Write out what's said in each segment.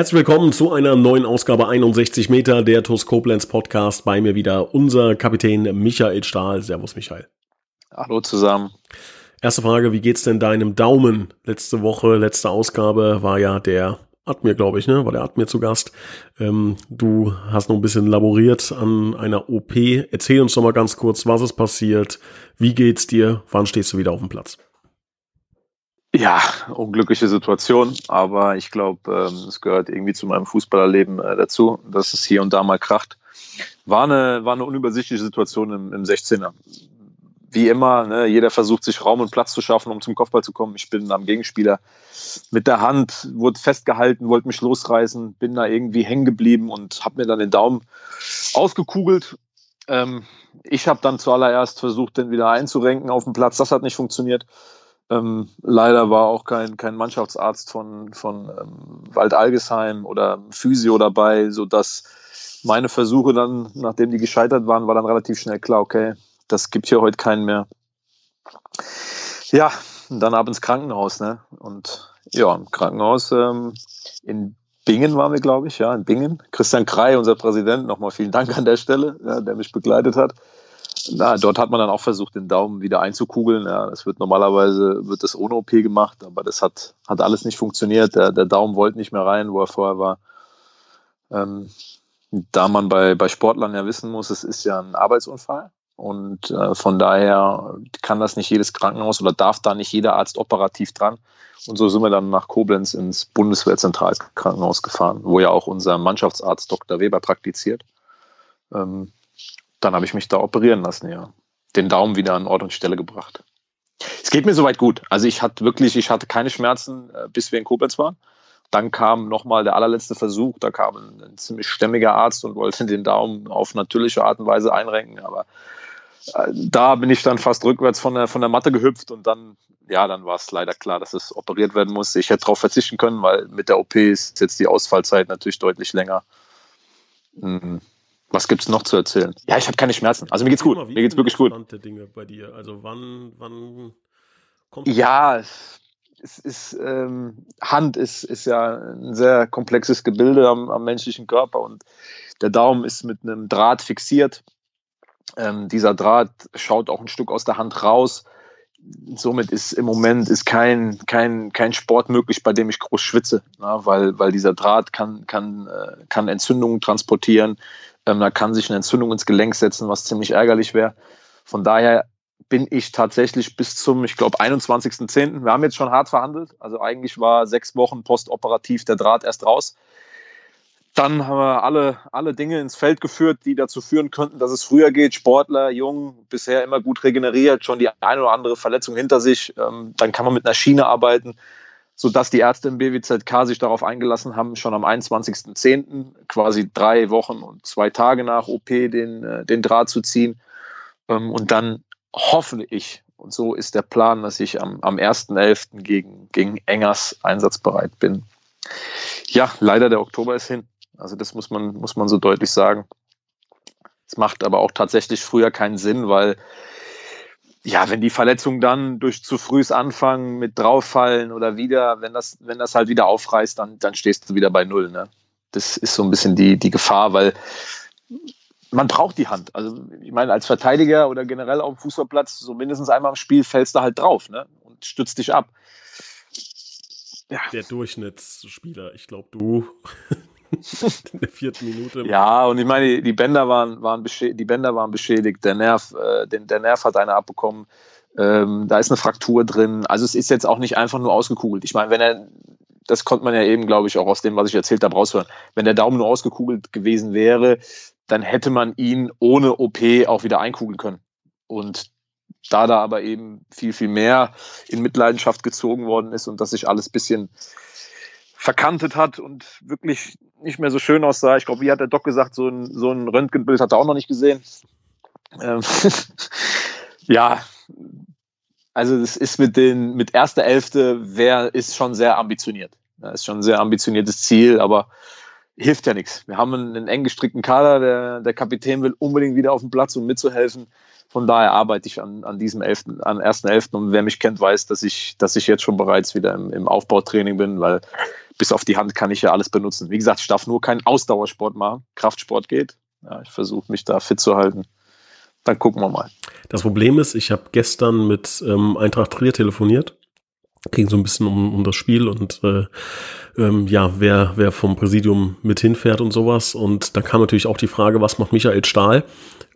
Herzlich willkommen zu einer neuen Ausgabe 61 Meter der TUS Koblenz Podcast. Bei mir wieder unser Kapitän Michael Stahl. Servus Michael. Hallo zusammen. Erste Frage, wie geht's denn deinem Daumen? Letzte Woche, letzte Ausgabe war ja der Admir, glaube ich, ne? War der Admir zu Gast. Ähm, du hast noch ein bisschen laboriert an einer OP. Erzähl uns doch mal ganz kurz, was ist passiert? Wie geht's dir? Wann stehst du wieder auf dem Platz? Ja, unglückliche Situation, aber ich glaube, ähm, es gehört irgendwie zu meinem Fußballerleben äh, dazu, dass es hier und da mal kracht. War eine, war eine unübersichtliche Situation im, im 16er. Wie immer, ne, jeder versucht sich Raum und Platz zu schaffen, um zum Kopfball zu kommen. Ich bin am Gegenspieler mit der Hand, wurde festgehalten, wollte mich losreißen, bin da irgendwie hängen geblieben und habe mir dann den Daumen ausgekugelt. Ähm, ich habe dann zuallererst versucht, den wieder einzurenken auf dem Platz. Das hat nicht funktioniert. Ähm, leider war auch kein, kein Mannschaftsarzt von, von ähm, Wald Algesheim oder Physio dabei, sodass meine Versuche dann, nachdem die gescheitert waren, war dann relativ schnell klar, okay, das gibt hier heute keinen mehr. Ja, dann ab ins Krankenhaus, ne? Und ja, im Krankenhaus ähm, in Bingen waren wir, glaube ich, ja, in Bingen. Christian Krei, unser Präsident, nochmal vielen Dank an der Stelle, ja, der mich begleitet hat na, dort hat man dann auch versucht, den Daumen wieder einzukugeln. Ja, das wird normalerweise wird das ohne OP gemacht, aber das hat, hat alles nicht funktioniert. Der, der Daumen wollte nicht mehr rein, wo er vorher war. Ähm, da man bei, bei Sportlern ja wissen muss, es ist ja ein Arbeitsunfall. Und äh, von daher kann das nicht jedes Krankenhaus oder darf da nicht jeder Arzt operativ dran. Und so sind wir dann nach Koblenz ins Bundeswehrzentralkrankenhaus gefahren, wo ja auch unser Mannschaftsarzt Dr. Weber praktiziert. Ähm, dann habe ich mich da operieren lassen, ja. Den Daumen wieder an Ort und Stelle gebracht. Es geht mir soweit gut. Also ich hatte wirklich, ich hatte keine Schmerzen, äh, bis wir in Koblenz waren. Dann kam nochmal der allerletzte Versuch, da kam ein, ein, ziemlich stämmiger Arzt und wollte den Daumen auf natürliche Art und Weise einrenken, aber äh, da bin ich dann fast rückwärts von der, von der Matte gehüpft und dann, ja, dann war es leider klar, dass es operiert werden musste. Ich hätte darauf verzichten können, weil mit der OP ist jetzt die Ausfallzeit natürlich deutlich länger. Mhm. Was gibt es noch zu erzählen? Ja, ich habe keine Schmerzen. Also mir geht's gut. Mir geht's wirklich gut. Dinge bei dir. Also wann, wann kommt Ja, es ist ähm, Hand ist, ist ja ein sehr komplexes Gebilde am, am, menschlichen Körper und der Daumen ist mit einem Draht fixiert. Ähm, dieser Draht schaut auch ein Stück aus der Hand raus. Somit ist im Moment ist kein, kein, kein Sport möglich, bei dem ich groß schwitze, na, weil, weil dieser Draht kann, kann, äh, kann Entzündungen transportieren, ähm, da kann sich eine Entzündung ins Gelenk setzen, was ziemlich ärgerlich wäre. Von daher bin ich tatsächlich bis zum, ich glaube, 21.10. Wir haben jetzt schon hart verhandelt. Also eigentlich war sechs Wochen postoperativ der Draht erst raus. Dann haben wir alle, alle Dinge ins Feld geführt, die dazu führen könnten, dass es früher geht. Sportler, jung, bisher immer gut regeneriert, schon die eine oder andere Verletzung hinter sich. Ähm, dann kann man mit einer Schiene arbeiten sodass die Ärzte im BWZK sich darauf eingelassen haben, schon am 21.10., quasi drei Wochen und zwei Tage nach OP, den, äh, den Draht zu ziehen. Ähm, und dann hoffe ich, und so ist der Plan, dass ich am, am 1.11. Gegen, gegen Engers einsatzbereit bin. Ja, leider der Oktober ist hin. Also das muss man, muss man so deutlich sagen. Es macht aber auch tatsächlich früher keinen Sinn, weil ja, wenn die Verletzungen dann durch zu frühes Anfangen mit drauffallen oder wieder, wenn das, wenn das halt wieder aufreißt, dann, dann stehst du wieder bei Null. Ne? Das ist so ein bisschen die, die Gefahr, weil man braucht die Hand. Also ich meine, als Verteidiger oder generell auf dem Fußballplatz, so mindestens einmal im Spiel fällst du halt drauf ne? und stützt dich ab. Ja. Der Durchschnittsspieler, ich glaube du. in der vierten Minute. Ja, und ich meine, die Bänder waren, waren, die Bänder waren beschädigt, der Nerv, äh, den, der Nerv hat eine abbekommen, ähm, da ist eine Fraktur drin. Also es ist jetzt auch nicht einfach nur ausgekugelt. Ich meine, wenn er, das konnte man ja eben, glaube ich, auch aus dem, was ich erzählt habe, raushören. Wenn der Daumen nur ausgekugelt gewesen wäre, dann hätte man ihn ohne OP auch wieder einkugeln können. Und da da aber eben viel, viel mehr in Mitleidenschaft gezogen worden ist und dass sich alles bisschen verkantet hat und wirklich nicht mehr so schön aussah. Ich glaube, wie hat der Doc gesagt, so ein, so ein Röntgenbild hat er auch noch nicht gesehen. Ähm Ja, also das ist mit den mit erster Elfte wer ist schon sehr ambitioniert. Das ist schon ein sehr ambitioniertes Ziel, aber hilft ja nichts. Wir haben einen, einen eng gestrickten Kader, der, der Kapitän will unbedingt wieder auf den Platz, um mitzuhelfen. Von daher arbeite ich an, an diesem 11., an 1.11. und wer mich kennt, weiß, dass ich, dass ich jetzt schon bereits wieder im, im Aufbautraining bin, weil bis auf die Hand kann ich ja alles benutzen. Wie gesagt, ich darf nur keinen Ausdauersport machen. Kraftsport geht. Ja, ich versuche mich da fit zu halten. Dann gucken wir mal. Das Problem ist, ich habe gestern mit ähm, Eintracht Trier telefoniert ging so ein bisschen um, um das Spiel und äh, ähm, ja, wer, wer vom Präsidium mit hinfährt und sowas. Und da kam natürlich auch die Frage, was macht Michael Stahl?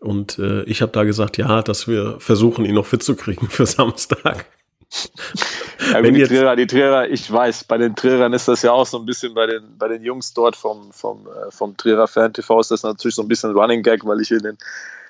Und äh, ich habe da gesagt, ja, dass wir versuchen, ihn noch fit zu kriegen für Samstag. Ja, Wenn die, Trierer, die Trierer, ich weiß, bei den Trierern ist das ja auch so ein bisschen bei den, bei den Jungs dort vom, vom, äh, vom Trierer Fan TV ist das natürlich so ein bisschen Running Gag, weil ich in den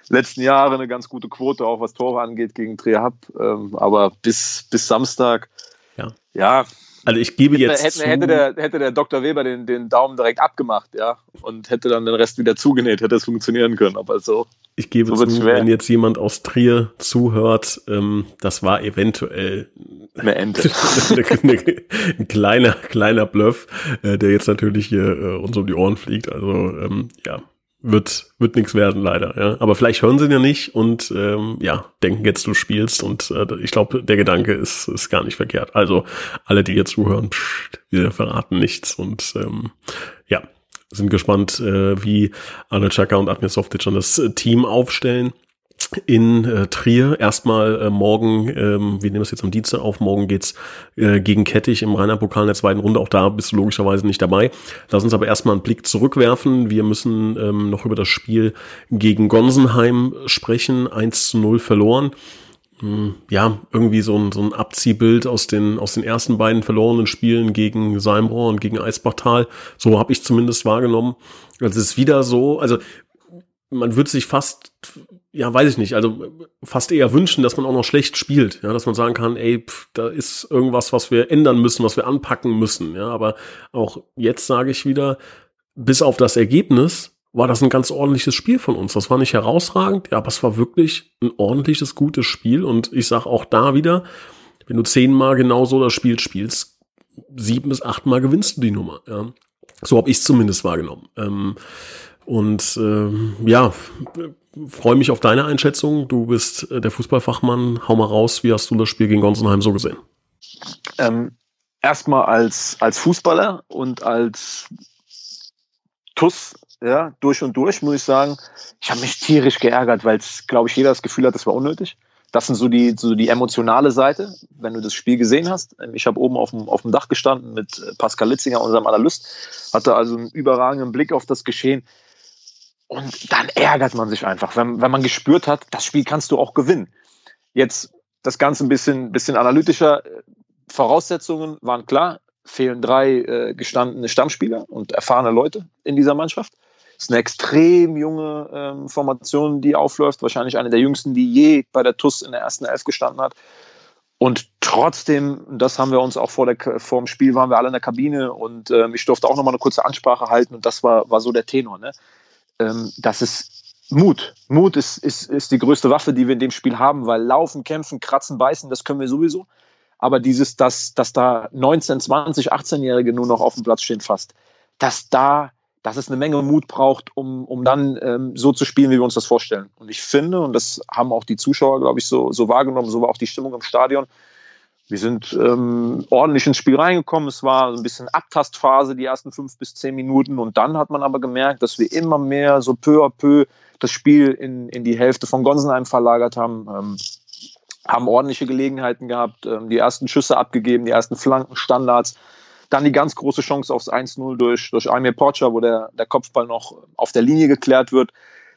letzten Jahren eine ganz gute Quote auch was Tore angeht gegen Trier habe. Ähm, aber bis, bis Samstag ja. Ja. Also ich gebe hätte, jetzt. Hätte, hätte, der, hätte der Dr. Weber den, den Daumen direkt abgemacht, ja, und hätte dann den Rest wieder zugenäht, hätte es funktionieren können. Aber so. Ich gebe so zu, wenn jetzt jemand aus Trier zuhört, ähm, das war eventuell eine Ente. ein kleiner, kleiner Bluff, äh, der jetzt natürlich hier äh, uns um die Ohren fliegt. Also ähm, ja, wird, wird nichts werden, leider. Ja. Aber vielleicht hören sie ihn ja nicht und ähm, ja, denken jetzt, du spielst. Und äh, ich glaube, der Gedanke ist, ist gar nicht verkehrt. Also alle, die jetzt zuhören, pssst, wir verraten nichts. Und ähm, ja, sind gespannt, äh, wie Arne Chaka und Admir Softic dann das Team aufstellen in äh, Trier. Erstmal äh, morgen, ähm, wir nehmen es jetzt am Dienstag auf, morgen geht's äh, gegen Kettich im Rainer Pokal in der zweiten Runde. Auch da bist du logischerweise nicht dabei. Lass uns aber erstmal einen Blick zurückwerfen. Wir müssen ähm, noch über das Spiel gegen Gonsenheim sprechen. 1 zu 0 verloren. Hm, ja, irgendwie so ein, so ein Abziehbild aus den, aus den ersten beiden verlorenen Spielen gegen Seimbrohr und gegen Eisbachtal. So habe ich zumindest wahrgenommen. Also es ist wieder so, also man würde sich fast ja, weiß ich nicht, also fast eher wünschen, dass man auch noch schlecht spielt, ja, dass man sagen kann, ey, pff, da ist irgendwas, was wir ändern müssen, was wir anpacken müssen, ja, aber auch jetzt sage ich wieder, bis auf das Ergebnis war das ein ganz ordentliches Spiel von uns. Das war nicht herausragend, ja, aber es war wirklich ein ordentliches, gutes Spiel und ich sag auch da wieder, wenn du zehnmal genau so das Spiel spielst, sieben bis achtmal gewinnst du die Nummer, ja. So habe ich zumindest wahrgenommen. Ähm, und ähm, ja, freue mich auf deine Einschätzung. Du bist äh, der Fußballfachmann. Hau mal raus, wie hast du das Spiel gegen Gonsenheim so gesehen? Ähm, erstmal als, als Fußballer und als TUS, ja, durch und durch, muss ich sagen, ich habe mich tierisch geärgert, weil es, glaube ich, jeder das Gefühl hat, das war unnötig. Das sind so die, so die emotionale Seite, wenn du das Spiel gesehen hast. Ich habe oben auf dem, auf dem Dach gestanden mit äh, Pascal Litzinger, unserem Analyst, hatte also einen überragenden Blick auf das Geschehen. Und dann ärgert man sich einfach, wenn, wenn man gespürt hat, das Spiel kannst du auch gewinnen. Jetzt das Ganze ein bisschen, bisschen analytischer. Voraussetzungen waren klar, fehlen drei äh, gestandene Stammspieler und erfahrene Leute in dieser Mannschaft. Ist eine extrem junge ähm, Formation, die aufläuft. Wahrscheinlich eine der jüngsten, die je bei der TUS in der ersten Elf gestanden hat. Und trotzdem, das haben wir uns auch vor, der, vor dem Spiel, waren wir alle in der Kabine und ähm, ich durfte auch nochmal eine kurze Ansprache halten und das war, war so der Tenor. Ne? ähm, das ist Mut. Mut ist, ist, ist die größte Waffe, die wir in dem Spiel haben, weil laufen, kämpfen, kratzen, beißen, das können wir sowieso. Aber dieses, dass, dass da 19, 20, 18-Jährige nur noch auf dem Platz stehen fast, dass da, dass es eine Menge Mut braucht, um, um dann ähm, so zu spielen, wie wir uns das vorstellen. Und ich finde, und das haben auch die Zuschauer, glaube ich, so, so wahrgenommen, so war auch die Stimmung im Stadion, wir sind ähm, ordentlich ins Spiel reingekommen. Es war ein bisschen Abtastphase, die ersten fünf bis zehn Minuten. Und dann hat man aber gemerkt, dass wir immer mehr so peu à peu das Spiel in, in die Hälfte von Gonsenheim verlagert haben. Ähm, haben ordentliche Gelegenheiten gehabt, ähm, die ersten Schüsse abgegeben, die ersten Flanken, Standards. Dann die ganz große Chance aufs 1-0 durch, durch Amir Porcher, wo der, der Kopfball noch auf der Linie geklärt wird.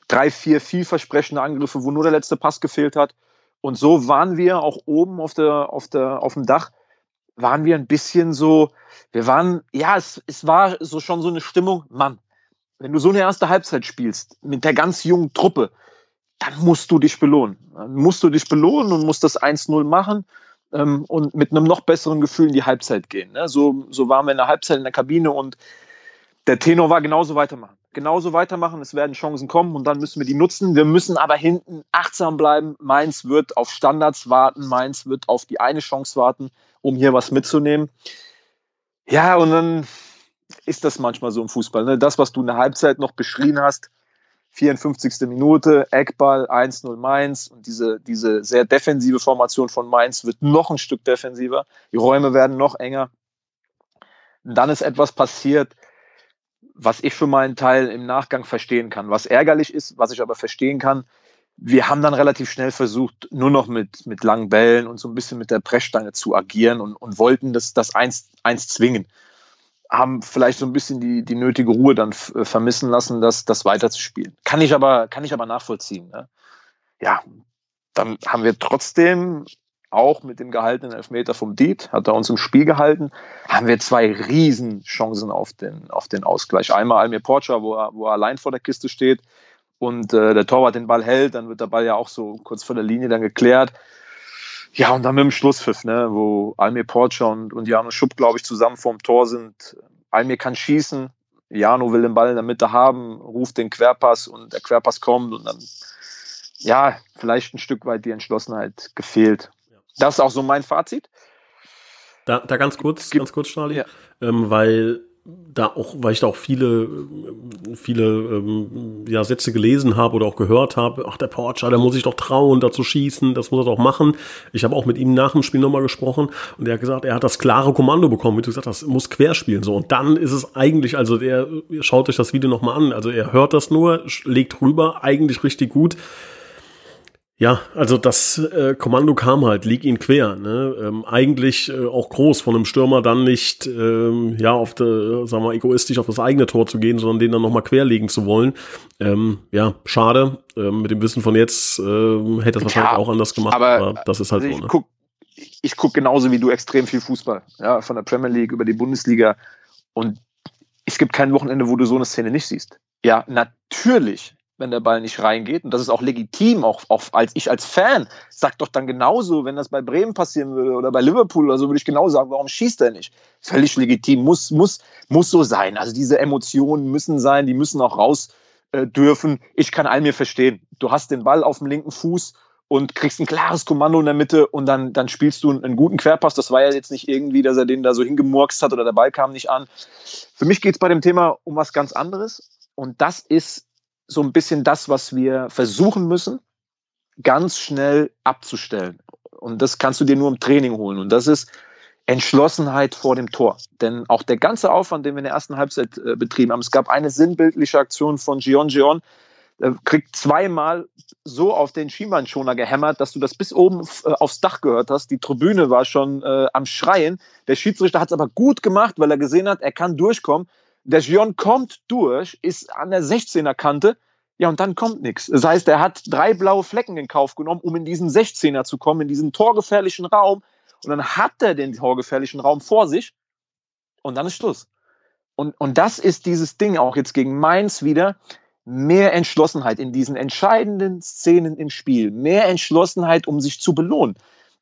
Drei, vier vielversprechende Angriffe, wo nur der letzte Pass gefehlt hat. Und so waren wir auch oben auf, der, auf, der, auf dem Dach, waren wir ein bisschen so, wir waren, ja, es, es war so schon so eine Stimmung, Mann, wenn du so eine erste Halbzeit spielst mit der ganz jungen Truppe, dann musst du dich belohnen. Dann musst du dich belohnen und musst das 1-0 machen ähm, und mit einem noch besseren Gefühl in die Halbzeit gehen. Ne? So, so waren wir in der Halbzeit in der Kabine und der Tenor war genauso weitermachen genauso weitermachen. Es werden Chancen kommen und dann müssen wir die nutzen. Wir müssen aber hinten achtsam bleiben. Mainz wird auf Standards warten. Mainz wird auf die eine Chance warten, um hier was mitzunehmen. Ja, und dann ist das manchmal so im Fußball. Ne? Das, was du in der Halbzeit noch beschrien hast, 54. Minute, Eckball, 1-0 Mainz und diese, diese sehr defensive Formation von Mainz wird noch ein Stück defensiver. Die Räume werden noch enger. Und dann ist etwas passiert, was ich für meinen Teil im Nachgang verstehen kann. Was ärgerlich ist, was ich aber verstehen kann, wir haben dann relativ schnell versucht, nur noch mit, mit langen Bällen und so ein bisschen mit der Pressstange zu agieren und, und wollten das, das eins, eins zwingen. Haben vielleicht so ein bisschen die, die nötige Ruhe dann äh, vermissen lassen, das, das weiterzuspielen. Kann ich aber, kann ich aber nachvollziehen. Ne? Ja, dann haben wir trotzdem auch mit dem gehaltenen Elfmeter vom Diet, hat er uns im Spiel gehalten, haben wir zwei Riesenchancen auf den, auf den Ausgleich. Einmal Almir Porcher, wo er, wo er allein vor der Kiste steht und äh, der Torwart den Ball hält, dann wird der Ball ja auch so kurz vor der Linie dann geklärt. Ja, und dann mit dem Schlusspfiff, ne, wo Almir Porcher und, und Jano Schupp, glaube ich, zusammen vorm Tor sind. Almir kann schießen, Jano will den Ball in der Mitte haben, ruft den Querpass und der Querpass kommt und dann, ja, vielleicht ein Stück weit die Entschlossenheit gefehlt. Das ist auch so mein Fazit. Da, da ganz kurz, ganz kurz, Charlie, ja. ähm, weil da auch, weil ich da auch viele, viele ähm, ja, Sätze gelesen habe oder auch gehört habe, ach, der Porcher, der muss sich doch trauen, da zu schießen, das muss er doch machen. Ich habe auch mit ihm nach dem Spiel nochmal gesprochen und er hat gesagt, er hat das klare Kommando bekommen, wie du gesagt hast, muss querspielen. So, und dann ist es eigentlich, also der schaut euch das Video nochmal an, also er hört das nur, legt rüber, eigentlich richtig gut. Ja, also das äh, Kommando kam halt, lieg ihn quer. Ne? Ähm, eigentlich äh, auch groß von einem Stürmer dann nicht, ähm, ja, auf der, sagen wir, egoistisch auf das eigene Tor zu gehen, sondern den dann nochmal querlegen zu wollen. Ähm, ja, schade. Ähm, mit dem Wissen von jetzt äh, hätte das wahrscheinlich ja, auch anders gemacht, aber, aber das ist halt also so. Ne? Guck, ich gucke genauso wie du extrem viel Fußball, ja, von der Premier League über die Bundesliga. Und es gibt kein Wochenende, wo du so eine Szene nicht siehst. Ja, natürlich wenn der Ball nicht reingeht. Und das ist auch legitim, auch, auch als ich als Fan sag doch dann genauso, wenn das bei Bremen passieren würde oder bei Liverpool oder so, würde ich genau sagen, warum schießt er nicht? Völlig legitim, muss, muss, muss so sein. Also diese Emotionen müssen sein, die müssen auch raus äh, dürfen. Ich kann all mir verstehen. Du hast den Ball auf dem linken Fuß und kriegst ein klares Kommando in der Mitte und dann, dann spielst du einen, einen guten Querpass. Das war ja jetzt nicht irgendwie, dass er den da so hingemurkst hat oder der Ball kam nicht an. Für mich geht es bei dem Thema um was ganz anderes. Und das ist so ein bisschen das, was wir versuchen müssen, ganz schnell abzustellen. Und das kannst du dir nur im Training holen. Und das ist Entschlossenheit vor dem Tor. Denn auch der ganze Aufwand, den wir in der ersten Halbzeit äh, betrieben haben, es gab eine sinnbildliche Aktion von Gion Gion, der kriegt zweimal so auf den Schienbeinschoner gehämmert, dass du das bis oben äh, aufs Dach gehört hast. Die Tribüne war schon äh, am Schreien. Der Schiedsrichter hat es aber gut gemacht, weil er gesehen hat, er kann durchkommen. Der Gion kommt durch, ist an der 16er Kante. Ja, und dann kommt nichts. Das heißt, er hat drei blaue Flecken in Kauf genommen, um in diesen 16er zu kommen, in diesen torgefährlichen Raum. Und dann hat er den torgefährlichen Raum vor sich. Und dann ist Schluss. Und, und das ist dieses Ding auch jetzt gegen Mainz wieder. Mehr Entschlossenheit in diesen entscheidenden Szenen im Spiel. Mehr Entschlossenheit, um sich zu belohnen.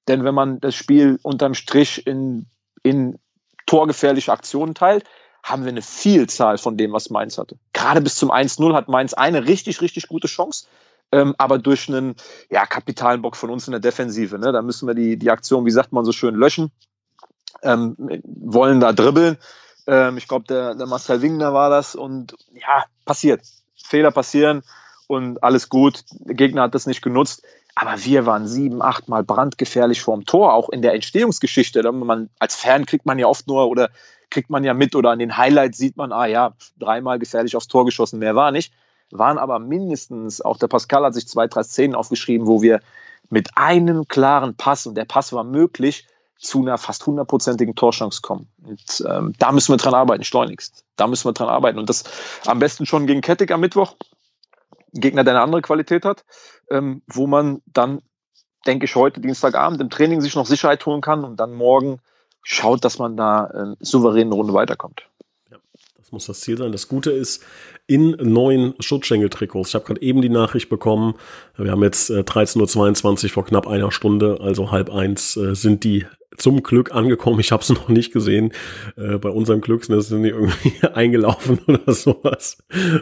Denn wenn man das Spiel unterm Strich in, in torgefährliche Aktionen teilt, haben wir eine Vielzahl von dem, was Mainz hatte. Gerade bis zum 1-0 hat Mainz eine richtig, richtig gute Chance. Ähm, aber durch einen ja, kapitalen Bock von uns in der Defensive. Ne? Da müssen wir die, die Aktion, wie sagt man so schön, löschen. Ähm, wollen da dribbeln. Ähm, ich glaube, der, der Marcel Wingner war das. Und ja, passiert. Fehler passieren und alles gut. Der Gegner hat das nicht genutzt. Aber wir waren sieben, acht Mal brandgefährlich vorm Tor, auch in der Entstehungsgeschichte. Man, als Fan kriegt man ja oft nur oder kriegt man ja mit oder an den Highlights sieht man, ah ja, dreimal gefährlich aufs Tor geschossen, mehr war nicht. Waren aber mindestens, auch der Pascal hat sich zwei, drei Szenen aufgeschrieben, wo wir mit einem klaren Pass, und der Pass war möglich, zu einer fast hundertprozentigen Torchance kommen. Und ähm, da müssen wir dran arbeiten, schleunigst. Da müssen wir dran arbeiten. Und das am besten schon gegen Kettig am Mittwoch. Gegner, der eine andere Qualität hat, ähm, wo man dann, denke ich, heute Dienstagabend im Training sich noch Sicherheit holen kann und dann morgen schaut, dass man da äh, souverän eine Runde weiterkommt. Ja, das muss das Ziel sein. Das Gute ist, in neuen Schutzschenkel-Trikots. Ich habe gerade eben die Nachricht bekommen. Wir haben jetzt äh, 13.22 Uhr vor knapp einer Stunde, also halb eins, äh, sind die zum Glück angekommen. Ich habe es noch nicht gesehen. Äh, bei unserem Glück sind sie irgendwie eingelaufen oder sowas.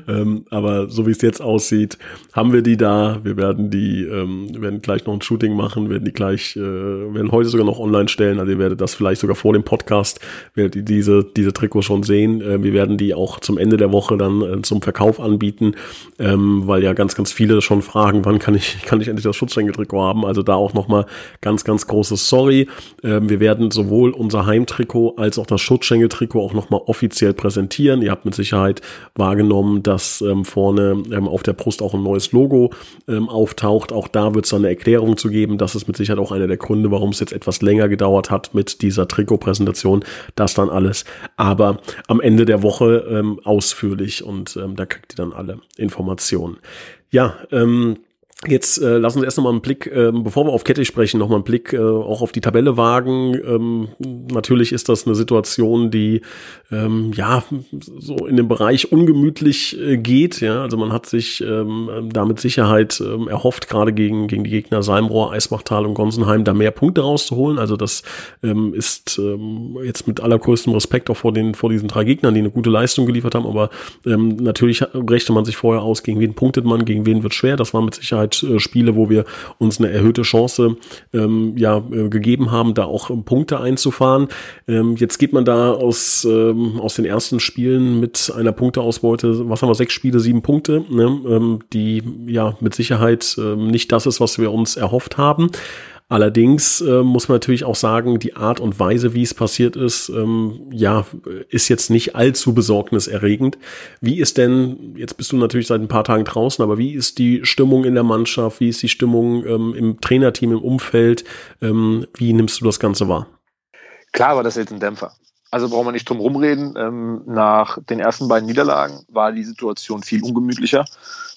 Ähm, aber so wie es jetzt aussieht, haben wir die da. Wir werden die, ähm, werden gleich noch ein Shooting machen, werden die gleich, äh, werden heute sogar noch online stellen. Also ihr werdet das vielleicht sogar vor dem Podcast, werdet ihr diese, diese Trikots schon sehen. Äh, wir werden die auch zum Ende der Woche dann äh, zum Verkauf anbieten, ähm, weil ja ganz, ganz viele schon fragen, wann kann ich, kann ich endlich das Schutzschenkeltrikot haben. Also da auch nochmal ganz, ganz großes Sorry. Ähm, wir werden sowohl unser Heimtrikot als auch das Schutzschenkeltrikot auch nochmal offiziell präsentieren. Ihr habt mit Sicherheit wahrgenommen, dass ähm, vorne ähm, auf der Brust auch ein neues Logo ähm, auftaucht. Auch da wird es dann eine Erklärung zu geben. Das ist mit Sicherheit auch einer der Gründe, warum es jetzt etwas länger gedauert hat mit dieser Trikotpräsentation. Das dann alles. Aber am Ende der Woche ähm, ausführlich und ähm, da kriegt ihr dann alle Informationen. Ja, ähm, Jetzt äh, lassen wir erst noch mal einen Blick, ähm, bevor wir auf Kette sprechen, noch mal einen Blick äh, auch auf die Tabelle wagen. Ähm, natürlich ist das eine Situation, die ähm, ja so in dem Bereich ungemütlich äh, geht. Ja, also man hat sich ähm, da mit Sicherheit ähm, erhofft, gerade gegen gegen die Gegner Salmrohr, Eismachtal und Gonsenheim, da mehr Punkte rauszuholen. Also das ähm, ist ähm, jetzt mit allergrößtem Respekt auch vor den vor diesen drei Gegnern, die eine gute Leistung geliefert haben. Aber ähm, natürlich rechnet man sich vorher aus, gegen wen punktet man, gegen wen wird schwer. Das war mit Sicherheit äh, Spiele, wo wir uns eine erhöhte Chance ähm, ja, äh, gegeben haben, da auch ähm, Punkte einzufahren. Ähm, jetzt geht man da aus, ähm, aus den ersten Spielen mit einer Punkteausbeute, was haben wir, sechs Spiele, sieben Punkte, ne? ähm, die ja mit Sicherheit ähm, nicht das ist, was wir uns erhofft haben. Allerdings äh, muss man natürlich auch sagen, die Art und Weise, wie es passiert ist, ähm, ja, ist jetzt nicht allzu besorgniserregend. Wie ist denn, jetzt bist du natürlich seit ein paar Tagen draußen, aber wie ist die Stimmung in der Mannschaft? Wie ist die Stimmung ähm, im Trainerteam, im Umfeld? Ähm, wie nimmst du das Ganze wahr? Klar war das jetzt ein Dämpfer. Also brauchen wir nicht drum rumreden. Ähm, nach den ersten beiden Niederlagen war die Situation viel ungemütlicher.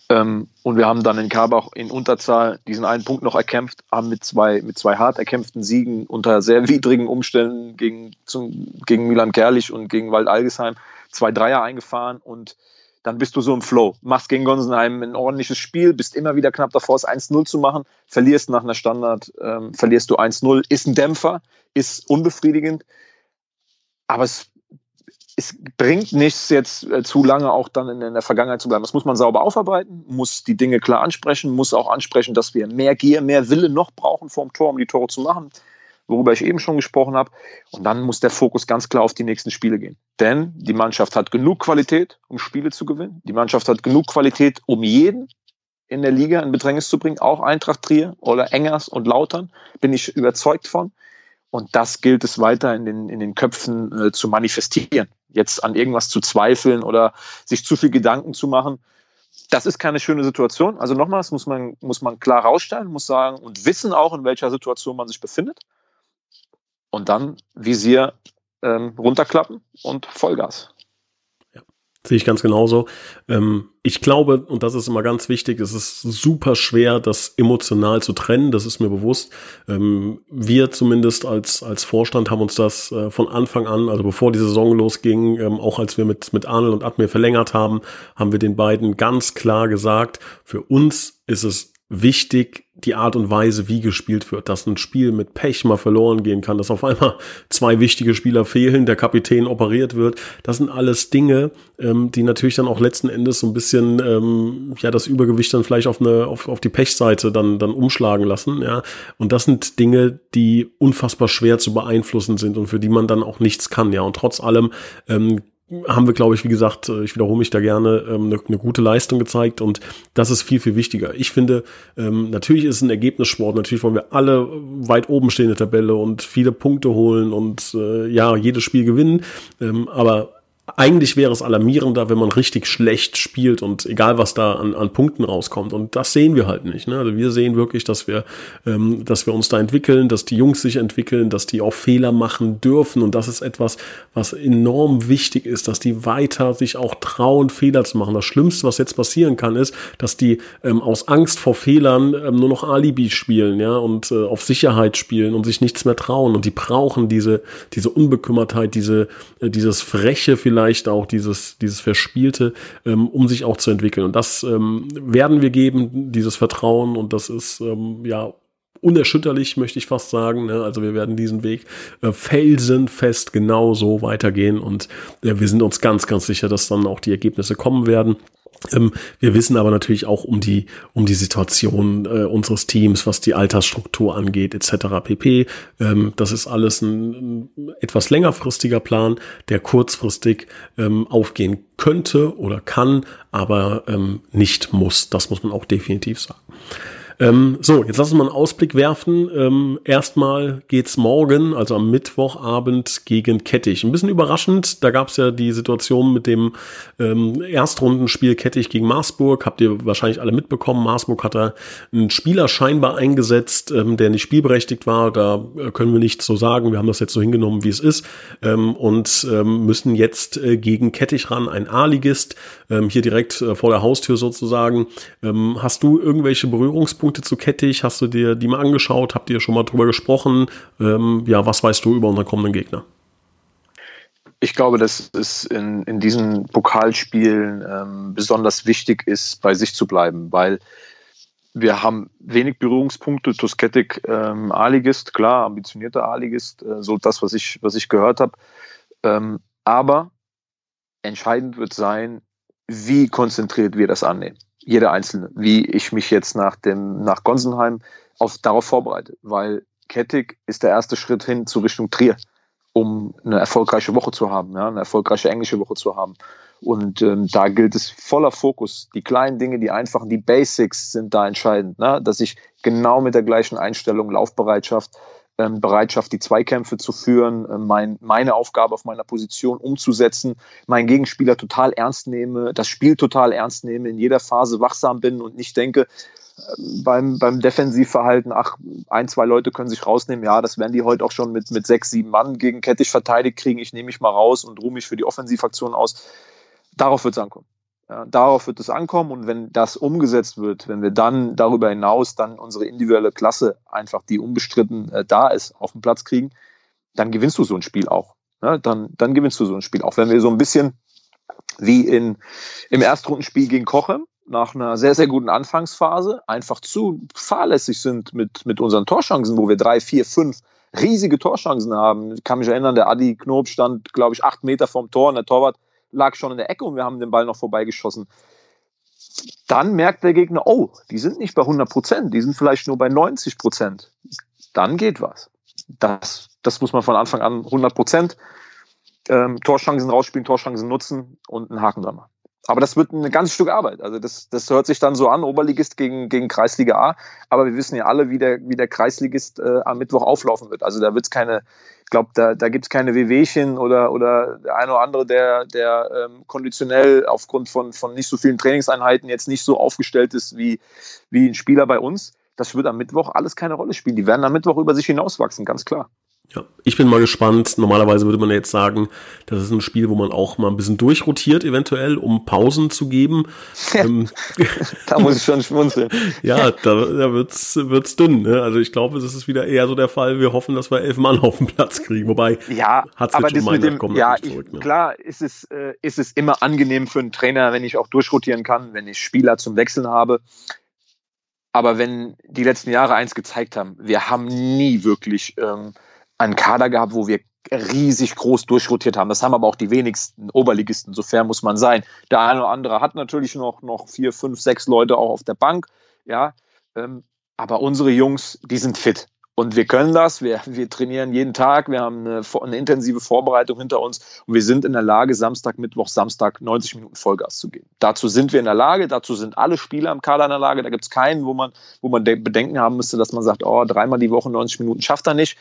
Ähm, und wir haben dann in Karbach in Unterzahl diesen einen Punkt noch erkämpft, haben mit zwei, mit zwei hart erkämpften Siegen unter sehr widrigen Umständen gegen, zum, gegen Milan Kerlich und gegen Wald Algesheim zwei Dreier eingefahren und dann bist du so im Flow. Machst gegen Gonsenheim ein ordentliches Spiel, bist immer wieder knapp davor, es 1-0 zu machen, verlierst nach einer Standard, ähm, verlierst du 1-0, ist ein Dämpfer, ist unbefriedigend, aber es es bringt nichts, jetzt äh, zu lange auch dann in, in, der Vergangenheit zu bleiben. Das muss man sauber aufarbeiten, muss die Dinge klar ansprechen, muss auch ansprechen, dass wir mehr Gier, mehr Wille noch brauchen vorm Tor, um die Tore zu machen, worüber ich eben schon gesprochen habe. Und dann muss der Fokus ganz klar auf die nächsten Spiele gehen. Denn die Mannschaft hat genug Qualität, um Spiele zu gewinnen. Die Mannschaft hat genug Qualität, um jeden in der Liga in Bedrängnis zu bringen, auch Eintracht Trier oder Engers und Lautern, bin ich überzeugt von. Und das gilt es weiter in den, in den Köpfen äh, zu manifestieren. Jetzt an irgendwas zu zweifeln oder sich zu viel Gedanken zu machen. Das ist keine schöne Situation. Also nochmals muss man, muss man klar rausstellen, muss sagen und wissen auch, in welcher Situation man sich befindet. Und dann Visier ähm, runterklappen und Vollgas. Sehe ich ganz genauso. Ähm, ich glaube, und das ist immer ganz wichtig, es ist super schwer, das emotional zu trennen, das ist mir bewusst. Ähm, wir zumindest als, als Vorstand haben uns das äh, von Anfang an, also bevor die Saison losging, ähm, auch als wir mit, mit Arnold und Admir verlängert haben, haben wir den beiden ganz klar gesagt, für uns ist es wichtig, die Art und Weise, wie gespielt wird, dass ein Spiel mit Pech mal verloren gehen kann, dass auf einmal zwei wichtige Spieler fehlen, der Kapitän operiert wird. Das sind alles Dinge, ähm, die natürlich dann auch letzten Endes so ein bisschen ähm, ja das Übergewicht dann vielleicht auf eine auf, auf die Pechseite dann dann umschlagen lassen. Ja, und das sind Dinge, die unfassbar schwer zu beeinflussen sind und für die man dann auch nichts kann. Ja, und trotz allem ähm, haben wir, glaube ich, wie gesagt, äh, ich wiederhole mich da gerne, ähm, eine, eine gute Leistung gezeigt und das ist viel, viel wichtiger. Ich finde, ähm, natürlich ist es ein Ergebnissport, natürlich wollen wir alle weit oben stehen in der Tabelle und viele Punkte holen und äh, ja, jedes Spiel gewinnen, ähm, aber eigentlich wäre es alarmierender, wenn man richtig schlecht spielt und egal was da an, an Punkten rauskommt. Und das sehen wir halt nicht. Ne? Also wir sehen wirklich, dass wir, ähm, dass wir uns da entwickeln, dass die Jungs sich entwickeln, dass die auch Fehler machen dürfen. Und das ist etwas, was enorm wichtig ist, dass die weiter sich auch trauen, Fehler zu machen. Das Schlimmste, was jetzt passieren kann, ist, dass die ähm, aus Angst vor Fehlern ähm, nur noch Alibi spielen, ja, und äh, auf Sicherheit spielen und sich nichts mehr trauen. Und die brauchen diese, diese Unbekümmertheit, diese, äh, dieses freche vielleicht vielleicht auch dieses, dieses Verspielte, ähm, um sich auch zu entwickeln. Und das ähm, werden wir geben, dieses Vertrauen. Und das ist ähm, ja unerschütterlich, möchte ich fast sagen. Ne? Also wir werden diesen Weg äh, felsenfest genau so weitergehen und äh, wir sind uns ganz, ganz sicher, dass dann auch die Ergebnisse kommen werden. Ähm, wir wissen aber natürlich auch um die, um die Situation äh, unseres Teams, was die Altersstruktur angeht, etc. pp. Ähm, das ist alles ein, ein, etwas längerfristiger Plan, der kurzfristig ähm, aufgehen könnte oder kann, aber ähm, nicht muss. Das muss man auch definitiv sagen. Ähm, so, jetzt lassen wir einen Ausblick werfen. Ähm, erstmal geht's morgen, also am Mittwochabend gegen Kettig. Ein bisschen überraschend, da gab's ja die Situation mit dem ähm, Erstrundenspiel Kettig gegen Marsburg. Habt ihr wahrscheinlich alle mitbekommen. Marsburg hat da einen Spieler scheinbar eingesetzt, ähm, der nicht spielberechtigt war. Da äh, können wir nichts so sagen. Wir haben das jetzt so hingenommen, wie es ist. Ähm, und ähm, müssen jetzt äh, gegen Kettig ran, ein A-Ligist, hier direkt äh, vor der Haustür sozusagen. Hast du irgendwelche Berührungspunkte? Punkte zu Kettig? Hast du dir die mal angeschaut? Habt ihr schon mal drüber gesprochen? Ähm, ja, was weißt du über unseren kommenden Gegner? Ich glaube, dass es in, in diesen Pokalspielen ähm, besonders wichtig ist, bei sich zu bleiben, weil wir haben wenig Berührungspunkte. Tuskettik ähm, A-Ligist, klar, ambitionierter A-Ligist, äh, so das, was ich, was ich gehört habe. Ähm, aber entscheidend wird sein, wie konzentriert wir das annehmen jeder Einzelne, wie ich mich jetzt nach dem, nach Gonsenheim auf, darauf vorbereite, weil Kettig ist der erste Schritt hin zur Richtung Trier, um eine erfolgreiche Woche zu haben, ja, eine erfolgreiche englische Woche zu haben. Und ähm, da gilt es voller Fokus. Die kleinen Dinge, die einfachen, die Basics sind da entscheidend, ne? dass ich genau mit der gleichen Einstellung, Laufbereitschaft, ähm, Bereitschaft, die Zweikämpfe zu führen, äh, mein, meine Aufgabe auf meiner Position umzusetzen, meinen Gegenspieler total ernst nehme, das Spiel total ernst nehme, in jeder Phase wachsam bin und nicht denke, äh, beim, beim Defensivverhalten, ach, ein, zwei Leute können sich rausnehmen, ja, das werden die heute auch schon mit, mit sechs, sieben Mann gegen Kettich verteidigt kriegen, ich nehme mich mal raus und ruhe mich für die Offensivaktion aus. Darauf wird es ankommen. Ja, darauf wird es ankommen und wenn das umgesetzt wird, wenn wir dann darüber hinaus dann unsere individuelle Klasse einfach, die unbestritten äh, da ist, auf den Platz kriegen, dann gewinnst du so ein Spiel auch. Ja, dann, dann gewinnst du so ein Spiel auch. Wenn wir so ein bisschen wie in, im Erstrundenspiel gegen Kochem nach einer sehr, sehr guten Anfangsphase einfach zu fahrlässig sind mit, mit unseren Torchancen, wo wir drei, vier, fünf riesige Torchancen haben. Ich kann mich erinnern, der Adi Knob stand, glaube ich, acht Meter vom Tor und der Torwart lag schon in der Ecke und wir haben den Ball noch vorbeigeschossen. Dann merkt der Gegner, oh, die sind nicht bei 100 Prozent, die sind vielleicht nur bei 90 Prozent. Dann geht was. Das, das muss man von Anfang an 100 Prozent. Ähm, Torchancen rausspielen, Torchancen nutzen und einen Haken dran machen. Aber das wird ein ganzes Stück Arbeit. Also das, das hört sich dann so an, Oberligist gegen, gegen Kreisliga A. Aber wir wissen ja alle, wie der, wie der Kreisligist äh, am Mittwoch auflaufen wird. Also da wird es keine, ich glaube, da, da gibt es keine Wehwehchen oder, oder der eine oder andere, der, der ähm, konditionell aufgrund von, von nicht so vielen Trainingseinheiten jetzt nicht so aufgestellt ist wie, wie ein Spieler bei uns. Das wird am Mittwoch alles keine Rolle spielen. Die werden am Mittwoch über sich hinauswachsen, ganz klar. Ja, ich bin mal gespannt. Normalerweise würde man jetzt sagen, das ist ein Spiel, wo man auch mal ein bisschen durchrotiert, eventuell, um Pausen zu geben. ähm, da muss ich schon schmunzeln. ja, da, da wird's, wird's dünn. Ne? Also ich glaube, das ist wieder eher so der Fall. Wir hoffen, dass wir elf Mann auf den Platz kriegen. Wobei, ja, aber das mit dem, ja, zurück, ne? klar ist es, äh, ist es immer angenehm für einen Trainer, wenn ich auch durchrotieren kann, wenn ich Spieler zum Wechseln habe. Aber wenn die letzten Jahre eins gezeigt haben, wir haben nie wirklich ähm, einen Kader gehabt, wo wir riesig groß durchrotiert haben. Das haben aber auch die wenigsten Oberligisten, so fair muss man sein. Der eine oder andere hat natürlich noch, noch vier, fünf, sechs Leute auch auf der Bank, ja. Ähm, aber unsere Jungs, die sind fit. Und wir können das, wir, wir trainieren jeden Tag, wir haben eine, eine, intensive Vorbereitung hinter uns und wir sind in der Lage, Samstag, Mittwoch, Samstag 90 Minuten Vollgas zu geben. Dazu sind wir in der Lage, dazu sind alle Spieler im Kader in der Lage. Da gibt es keinen, wo man, wo man Bedenken haben müsste, dass man sagt, oh, dreimal die Woche 90 Minuten schafft er nicht.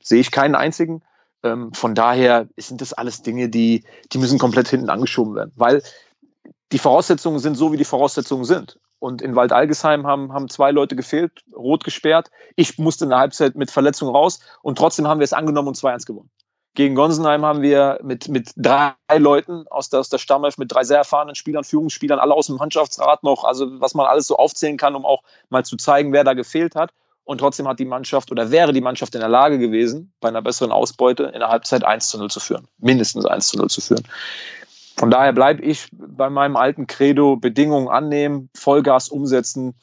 Sehe ich keinen einzigen. Ähm, von daher sind das alles Dinge, die, die müssen komplett hinten angeschoben werden, weil die Voraussetzungen sind so, wie die Voraussetzungen sind. Und in Waldalgesheim haben, haben zwei Leute gefehlt, rot gesperrt. Ich musste in der Halbzeit mit Verletzung raus und trotzdem haben wir es angenommen und 2-1 gewonnen. Gegen Gonsenheim haben wir mit, mit drei Leuten aus der, aus der Stammelf, mit drei sehr erfahrenen Spielern, Führungsspielern, alle aus dem Mannschaftsrat noch, also was man alles so aufzählen kann, um auch mal zu zeigen, wer da gefehlt hat. Und trotzdem hat die Mannschaft oder wäre die Mannschaft in der Lage gewesen, bei einer besseren Ausbeute in der Halbzeit 1 zu 0 zu führen. Mindestens 1 zu 0 zu führen. Von daher bleibe ich bei meinem alten Credo, Bedingungen annehmen, Vollgas umsetzen,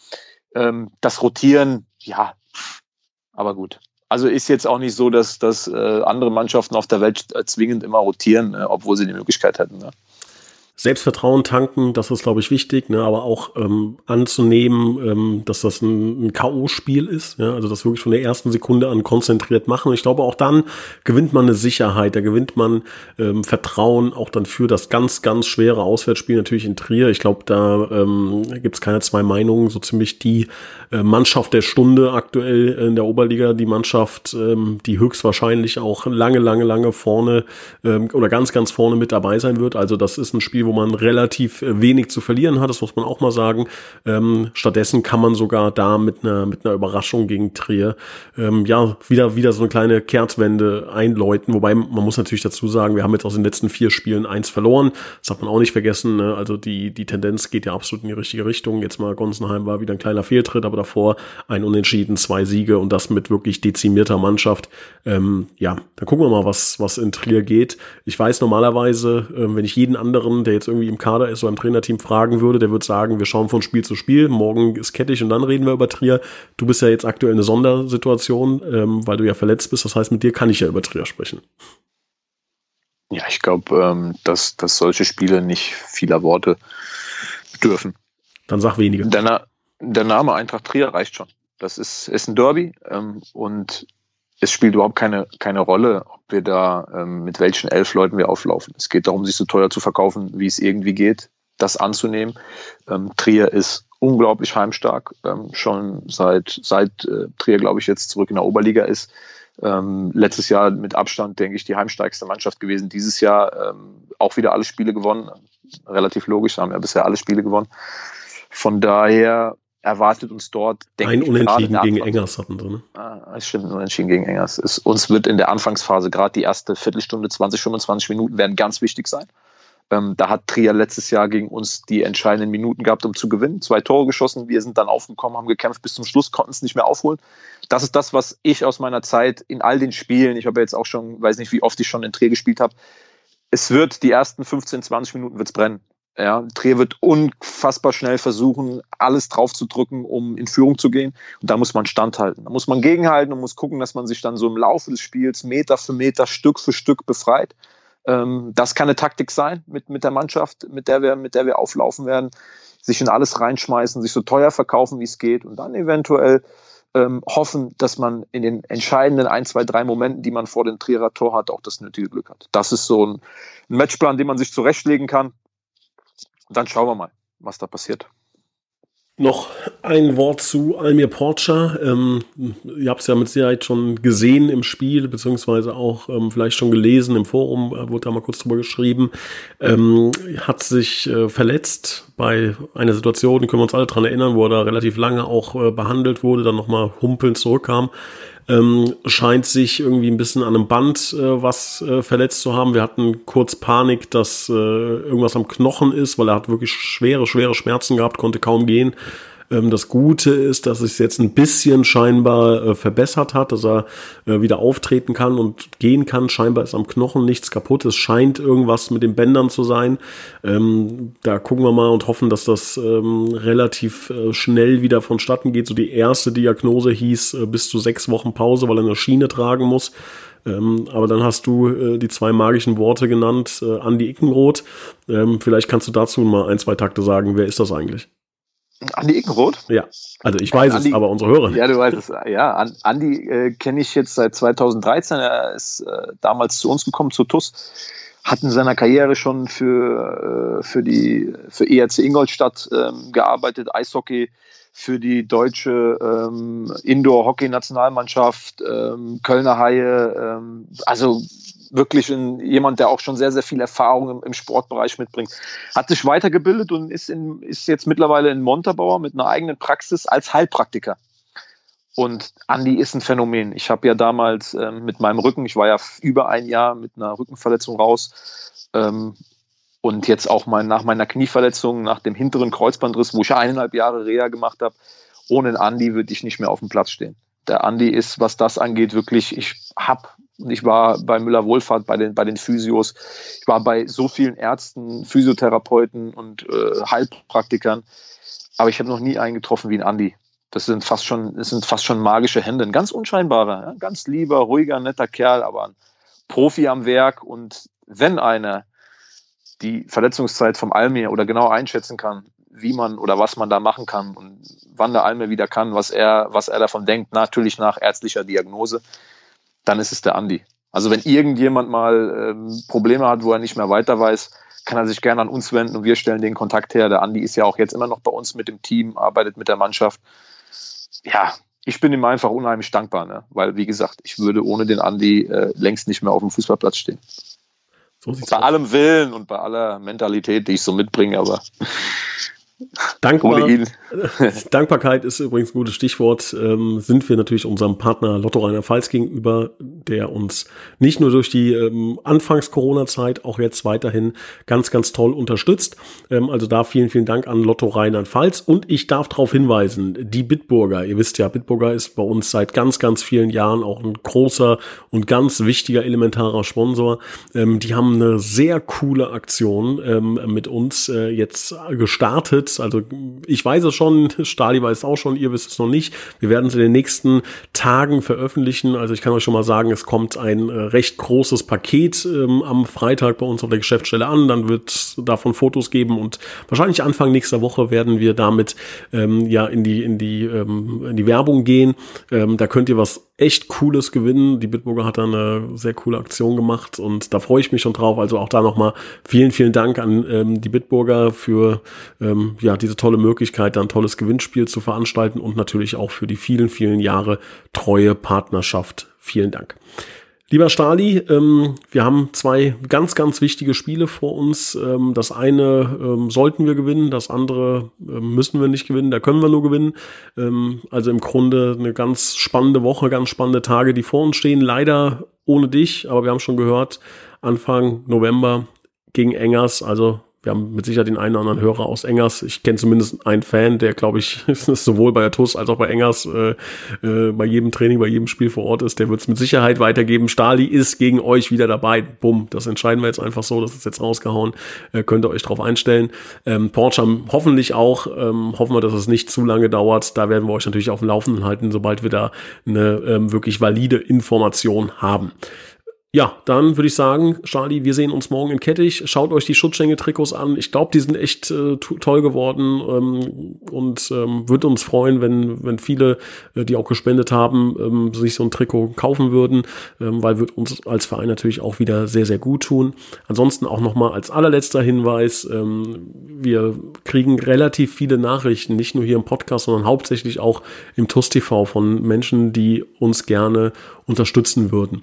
ähm, das Rotieren, ja, Aber gut. Also ist jetzt auch nicht so, dass, dass äh, andere Mannschaften auf der Welt zwingend immer rotieren, äh, obwohl sie die Möglichkeit hätten. Ne? Selbstvertrauen tanken, das ist, glaube ich, wichtig, ne? aber auch ähm, anzunehmen, ähm, dass das ein, ein K.O.-Spiel ist, ja? also das wirklich von der ersten Sekunde an konzentriert machen. Ich glaube, auch dann gewinnt man eine Sicherheit, da gewinnt man ähm, Vertrauen auch dann für das ganz, ganz schwere Auswärtsspiel natürlich in Trier. Ich glaube, da ähm, gibt es keine zwei Meinungen, so ziemlich die äh, Mannschaft der Stunde aktuell in der Oberliga, die Mannschaft, ähm, die höchstwahrscheinlich auch lange, lange, lange vorne ähm, oder ganz, ganz vorne mit dabei sein wird. Also das ist ein Spiel, Spiel, wo man relativ äh, wenig zu verlieren hat, das muss man auch mal sagen. Ähm, stattdessen kann man sogar da mit einer mit einer Überraschung gegen Trier ähm, ja wieder wieder so eine kleine Kehrtwende einläuten. Wobei man muss natürlich dazu sagen, wir haben jetzt aus den letzten vier Spielen eins verloren. Das darf man auch nicht vergessen. Ne? Also die die Tendenz geht ja absolut in die richtige Richtung. Jetzt mal Gonsenheim war wieder ein kleiner Fehltritt, aber davor ein Unentschieden, zwei Siege und das mit wirklich dezimierter Mannschaft. Ähm, ja, dann gucken wir mal, was was in Trier geht. Ich weiß normalerweise, äh, wenn ich jeden anderen, der der jetzt irgendwie im Kader ist oder im Trainerteam fragen würde, der würde sagen, wir schauen von Spiel zu Spiel, morgen ist kettig und dann reden wir über Trier. Du bist ja jetzt aktuell eine Sondersituation, ähm, weil du ja verletzt bist. Das heißt, mit dir kann ich ja über Trier sprechen. Ja, ich glaube, ähm, dass, dass solche Spiele nicht vieler Worte bedürfen. Dann sag weniger. Der, der Name Eintracht Trier reicht schon. Das ist, ist ein Derby ähm, und es spielt überhaupt keine, keine Rolle, ob wir da ähm, mit welchen elf Leuten wir auflaufen. Es geht darum, sich so teuer zu verkaufen, wie es irgendwie geht, das anzunehmen. Ähm, Trier ist unglaublich heimstark, ähm, schon seit, seit äh, Trier, glaube ich, jetzt zurück in der Oberliga ist. Ähm, letztes Jahr mit Abstand, denke ich, die heimstärkste Mannschaft gewesen. Dieses Jahr ähm, auch wieder alle Spiele gewonnen. Relativ logisch, haben ja bisher alle Spiele gewonnen. Von daher erwartet uns dort, denke Ein Unentschieden gegen Engers hatten sie, ne? Ah, stimmt, ein Unentschieden gegen Engers. Es, uns wird in der Anfangsphase, gerade die erste Viertelstunde, 20, 25 Minuten, werden ganz wichtig sein. Ähm, da hat Trier letztes Jahr gegen uns die entscheidenden Minuten gehabt, um zu gewinnen. Zwei Tore geschossen, wir sind dann aufgekommen, haben gekämpft bis zum Schluss, konnten es nicht mehr aufholen. Das ist das, was ich aus meiner Zeit in all den Spielen, ich habe jetzt auch schon, weiß nicht, wie oft ich schon in Trier gespielt habe, es wird die ersten 15, 20 Minuten wird's brennen. Ja, Trier wird unfassbar schnell versuchen, alles draufzudrücken, um in Führung zu gehen. Und da muss man standhalten. Da muss man gegenhalten und muss gucken, dass man sich dann so im Laufe des Spiels Meter für Meter, Stück für Stück befreit. Ähm, das kann eine Taktik sein mit, mit der Mannschaft, mit der, wir, mit der wir auflaufen werden. Sich in alles reinschmeißen, sich so teuer verkaufen, wie es geht und dann eventuell ähm, hoffen, dass man in den entscheidenden ein, zwei, drei Momenten, die man vor dem Trierer Tor hat, auch das nötige Glück hat. Das ist so ein, ein Matchplan, den man sich zurechtlegen kann dann schauen wir mal, was da passiert. Noch ein Wort zu Almir Porcher. Ähm, ihr habt es ja mit Sicherheit schon gesehen im Spiel, beziehungsweise auch ähm, vielleicht schon gelesen im Forum, äh, wurde da mal kurz drüber geschrieben. Ähm, hat sich äh, verletzt bei einer Situation, können wir uns alle dran erinnern, wo er da relativ lange auch äh, behandelt wurde, dann nochmal humpelnd zurückkam ähm, scheint sich irgendwie ein bisschen an einem Band äh, was äh, verletzt zu haben. Wir hatten kurz Panik, dass äh, irgendwas am Knochen ist, weil er hat wirklich schwere, schwere Schmerzen gehabt, konnte kaum gehen. Ähm, das Gute ist, dass es jetzt ein bisschen scheinbar äh, verbessert hat, dass er äh, wieder auftreten kann und gehen kann. Scheinbar ist am Knochen nichts kaputt. Es scheint irgendwas mit den Bändern zu sein. Ähm, da gucken wir mal und hoffen, dass das ähm, relativ äh, schnell wieder vonstatten geht. So die erste Diagnose hieß bis zu sechs Wochen Pause, weil er eine Schiene tragen muss. Ähm, aber dann hast du äh, die zwei magischen Worte genannt, äh, Andi Ickenroth. Ähm, vielleicht kannst du dazu mal ein, zwei Takte sagen. Wer ist das eigentlich? Andi Ickenroth? Ja, also ich weiß Andi, es, aber unsere Hörer. Ja, du weißt es. Ja, Andi äh, kenne ich jetzt seit 2013. Er ist äh, damals zu uns gekommen, zu TUS. Hat in seiner Karriere schon für, äh, für die für ERC Ingolstadt ähm, gearbeitet, Eishockey für die deutsche ähm, Indoor-Hockey-Nationalmannschaft, ähm, Kölner Haie, ähm, also wirklich ein, jemand, der auch schon sehr, sehr viel Erfahrung im, im, Sportbereich mitbringt. Hat sich weitergebildet und ist, in, ist jetzt mittlerweile in Montabaur mit einer eigenen Praxis als Heilpraktiker. Und Andy ist ein Phänomen. Ich habe ja damals ähm, mit meinem Rücken, ich war ja über ein Jahr mit einer Rückenverletzung raus, ähm, und jetzt auch mal nach meiner Knieverletzung, nach dem hinteren Kreuzbandriss, wo ich eineinhalb Jahre Reha gemacht habe, ohne Andi würde ich nicht mehr auf dem Platz stehen. Der Andi ist, was das angeht, wirklich, ich habe ich war bei Müller Wohlfahrt, bei den, bei den Physios. Ich war bei so vielen Ärzten, Physiotherapeuten und äh, Heilpraktikern. Aber ich habe noch nie einen getroffen wie ein Andi. das sind fast schon, das sind fast schon magische Hände. Ein ganz unscheinbarer, ja, ganz lieber, ruhiger, netter Kerl, aber ein Profi am Werk. Und wenn einer die Verletzungszeit vom Almir oder genau einschätzen kann, wie man oder was man da machen kann und wann der Almir wieder kann, was er, was er davon denkt, natürlich nach ärztlicher Diagnose, dann ist es der Andi. Also wenn irgendjemand mal ähm, Probleme hat, wo er nicht mehr weiter weiß, kann er sich gerne an uns wenden und wir stellen den Kontakt her. Der Andi ist ja auch jetzt immer noch bei uns mit dem Team, arbeitet mit der Mannschaft. Ja, ich bin ihm einfach unheimlich dankbar, ne? weil, wie gesagt, ich würde ohne den Andi äh, längst nicht mehr auf dem Fußballplatz stehen. So bei aus. allem Willen und bei aller Mentalität, die ich so mitbringe, aber Dankbar, Dankbarkeit ist übrigens ein gutes Stichwort. Ähm, sind wir natürlich unserem Partner Lotto Rheinland-Pfalz gegenüber, der uns nicht nur durch die ähm, Anfangs-Corona-Zeit auch jetzt weiterhin ganz, ganz toll unterstützt. Ähm, also da vielen, vielen Dank an Lotto Rheinland-Pfalz. Und ich darf darauf hinweisen, die Bitburger, ihr wisst ja, Bitburger ist bei uns seit ganz, ganz vielen Jahren auch ein großer und ganz wichtiger elementarer Sponsor. Ähm, die haben eine sehr coole Aktion ähm, mit uns äh, jetzt gestartet also ich weiß es schon, Stali weiß es auch schon, ihr wisst es noch nicht. Wir werden es in den nächsten Tagen veröffentlichen. Also ich kann euch schon mal sagen, es kommt ein äh, recht großes Paket ähm, am Freitag bei uns auf der Geschäftsstelle an. Dann wird es davon Fotos geben und wahrscheinlich Anfang nächster Woche werden wir damit ähm, ja in die in die ähm, in die Werbung gehen. Ähm, da könnt ihr was echt cooles gewinnen. Die Bitburger hat da eine sehr coole Aktion gemacht und da freue ich mich schon drauf. Also auch da nochmal vielen, vielen Dank an ähm, die Bitburger für ähm, ja diese tolle Möglichkeit, da ein tolles Gewinnspiel zu veranstalten und natürlich auch für die vielen, vielen Jahre treue Partnerschaft. Vielen Dank. Lieber Stali, ähm, wir haben zwei ganz, ganz wichtige Spiele vor uns. Ähm, das eine ähm, sollten wir gewinnen, das andere ähm, müssen wir nicht gewinnen, da können wir nur gewinnen. Ähm, also im Grunde eine ganz spannende Woche, ganz spannende Tage, die vor uns stehen. Leider ohne dich, aber wir haben schon gehört, Anfang November gegen Engers, also wir haben mit Sicherheit den einen oder anderen Hörer aus Engers. Ich kenne zumindest einen Fan, der, glaube ich, sowohl bei der TUS als auch bei Engers äh, äh, bei jedem Training, bei jedem Spiel vor Ort ist. Der wird es mit Sicherheit weitergeben. Stali ist gegen euch wieder dabei. Bumm, das entscheiden wir jetzt einfach so. Das ist jetzt rausgehauen. Äh, könnt ihr euch drauf einstellen. Ähm, Porcham hoffentlich auch. Ähm, hoffen wir, dass es nicht zu lange dauert. Da werden wir euch natürlich auf dem Laufenden halten, sobald wir da eine ähm, wirklich valide Information haben. Ja, dann würde ich sagen, Charlie, wir sehen uns morgen in Kettich. Schaut euch die Schutzschenke-Trikots an. Ich glaube, die sind echt äh, toll geworden ähm, und ähm, würde uns freuen, wenn, wenn viele, äh, die auch gespendet haben, ähm, sich so ein Trikot kaufen würden, ähm, weil wird uns als Verein natürlich auch wieder sehr, sehr gut tun. Ansonsten auch nochmal als allerletzter Hinweis, ähm, wir kriegen relativ viele Nachrichten, nicht nur hier im Podcast, sondern hauptsächlich auch im TUS TV von Menschen, die uns gerne unterstützen würden.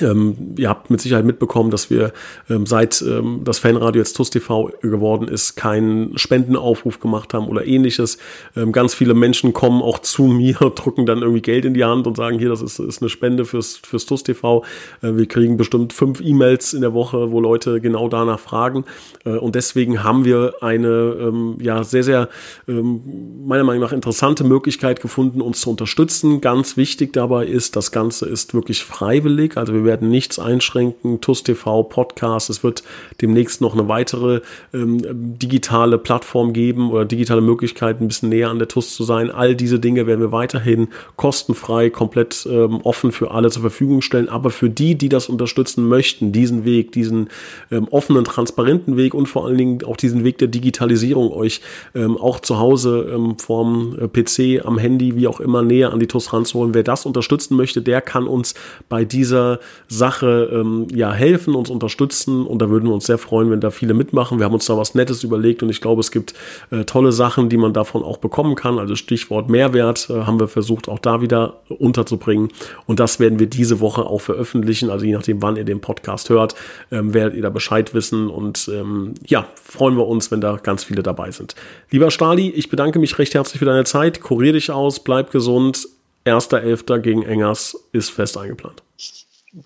Ähm, ihr habt mit Sicherheit mitbekommen, dass wir ähm, seit ähm, das Fanradio jetzt TUS TV geworden ist, keinen Spendenaufruf gemacht haben oder ähnliches. Ähm, ganz viele Menschen kommen auch zu mir, drücken dann irgendwie Geld in die Hand und sagen, hier, das ist, ist eine Spende fürs, fürs TUS TV. Äh, wir kriegen bestimmt fünf E-Mails in der Woche, wo Leute genau danach fragen. Äh, und deswegen haben wir eine ähm, ja sehr, sehr ähm, meiner Meinung nach interessante Möglichkeit gefunden, uns zu unterstützen. Ganz wichtig dabei ist, das Ganze ist wirklich freiwillig. Also wir werden nichts einschränken. TUS TV, Podcast. Es wird demnächst noch eine weitere ähm, digitale Plattform geben oder digitale Möglichkeiten, ein bisschen näher an der TUS zu sein. All diese Dinge werden wir weiterhin kostenfrei, komplett ähm, offen für alle zur Verfügung stellen. Aber für die, die das unterstützen möchten, diesen Weg, diesen ähm, offenen, transparenten Weg und vor allen Dingen auch diesen Weg der Digitalisierung euch ähm, auch zu Hause ähm, vorm äh, PC, am Handy, wie auch immer, näher an die TUS ranzuholen. Wer das unterstützen möchte, der kann uns bei dieser Sache ähm, ja helfen, uns unterstützen und da würden wir uns sehr freuen, wenn da viele mitmachen. Wir haben uns da was Nettes überlegt und ich glaube, es gibt äh, tolle Sachen, die man davon auch bekommen kann. Also Stichwort Mehrwert äh, haben wir versucht auch da wieder unterzubringen und das werden wir diese Woche auch veröffentlichen. Also je nachdem, wann ihr den Podcast hört, ähm, werdet ihr da Bescheid wissen und ähm, ja, freuen wir uns, wenn da ganz viele dabei sind. Lieber Stali, ich bedanke mich recht herzlich für deine Zeit. Kurier dich aus, bleib gesund. 1.11. gegen Engers ist fest eingeplant.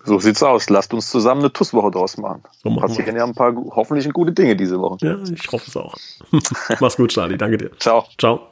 So sieht's aus. Lasst uns zusammen eine TUS-Woche draus machen. So machen Passieren ja ein paar hoffentlich gute Dinge diese Woche. Ja, ich hoffe es auch. Mach's gut, Charlie. Danke dir. Ciao. Ciao.